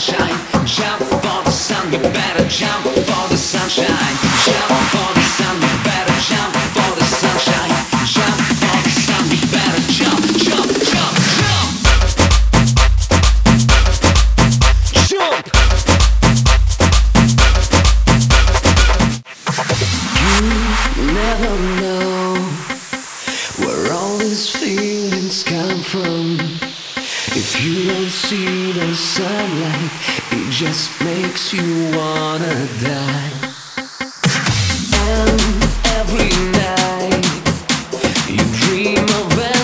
sunshine. Jump for the sun, you better jump for the sunshine. Jump for the sun, you better jump for the sunshine. Jump for the sun, you better jump, jump, jump, jump. Jump. You never know where all these feelings come from you don't see the sunlight, it just makes you wanna die. And every night you dream of.